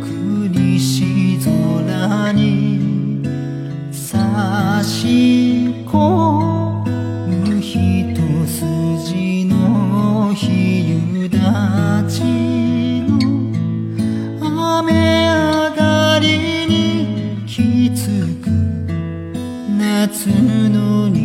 くつしぞらにさしこむ一筋のひゆだちのあめあがりにきつく夏のに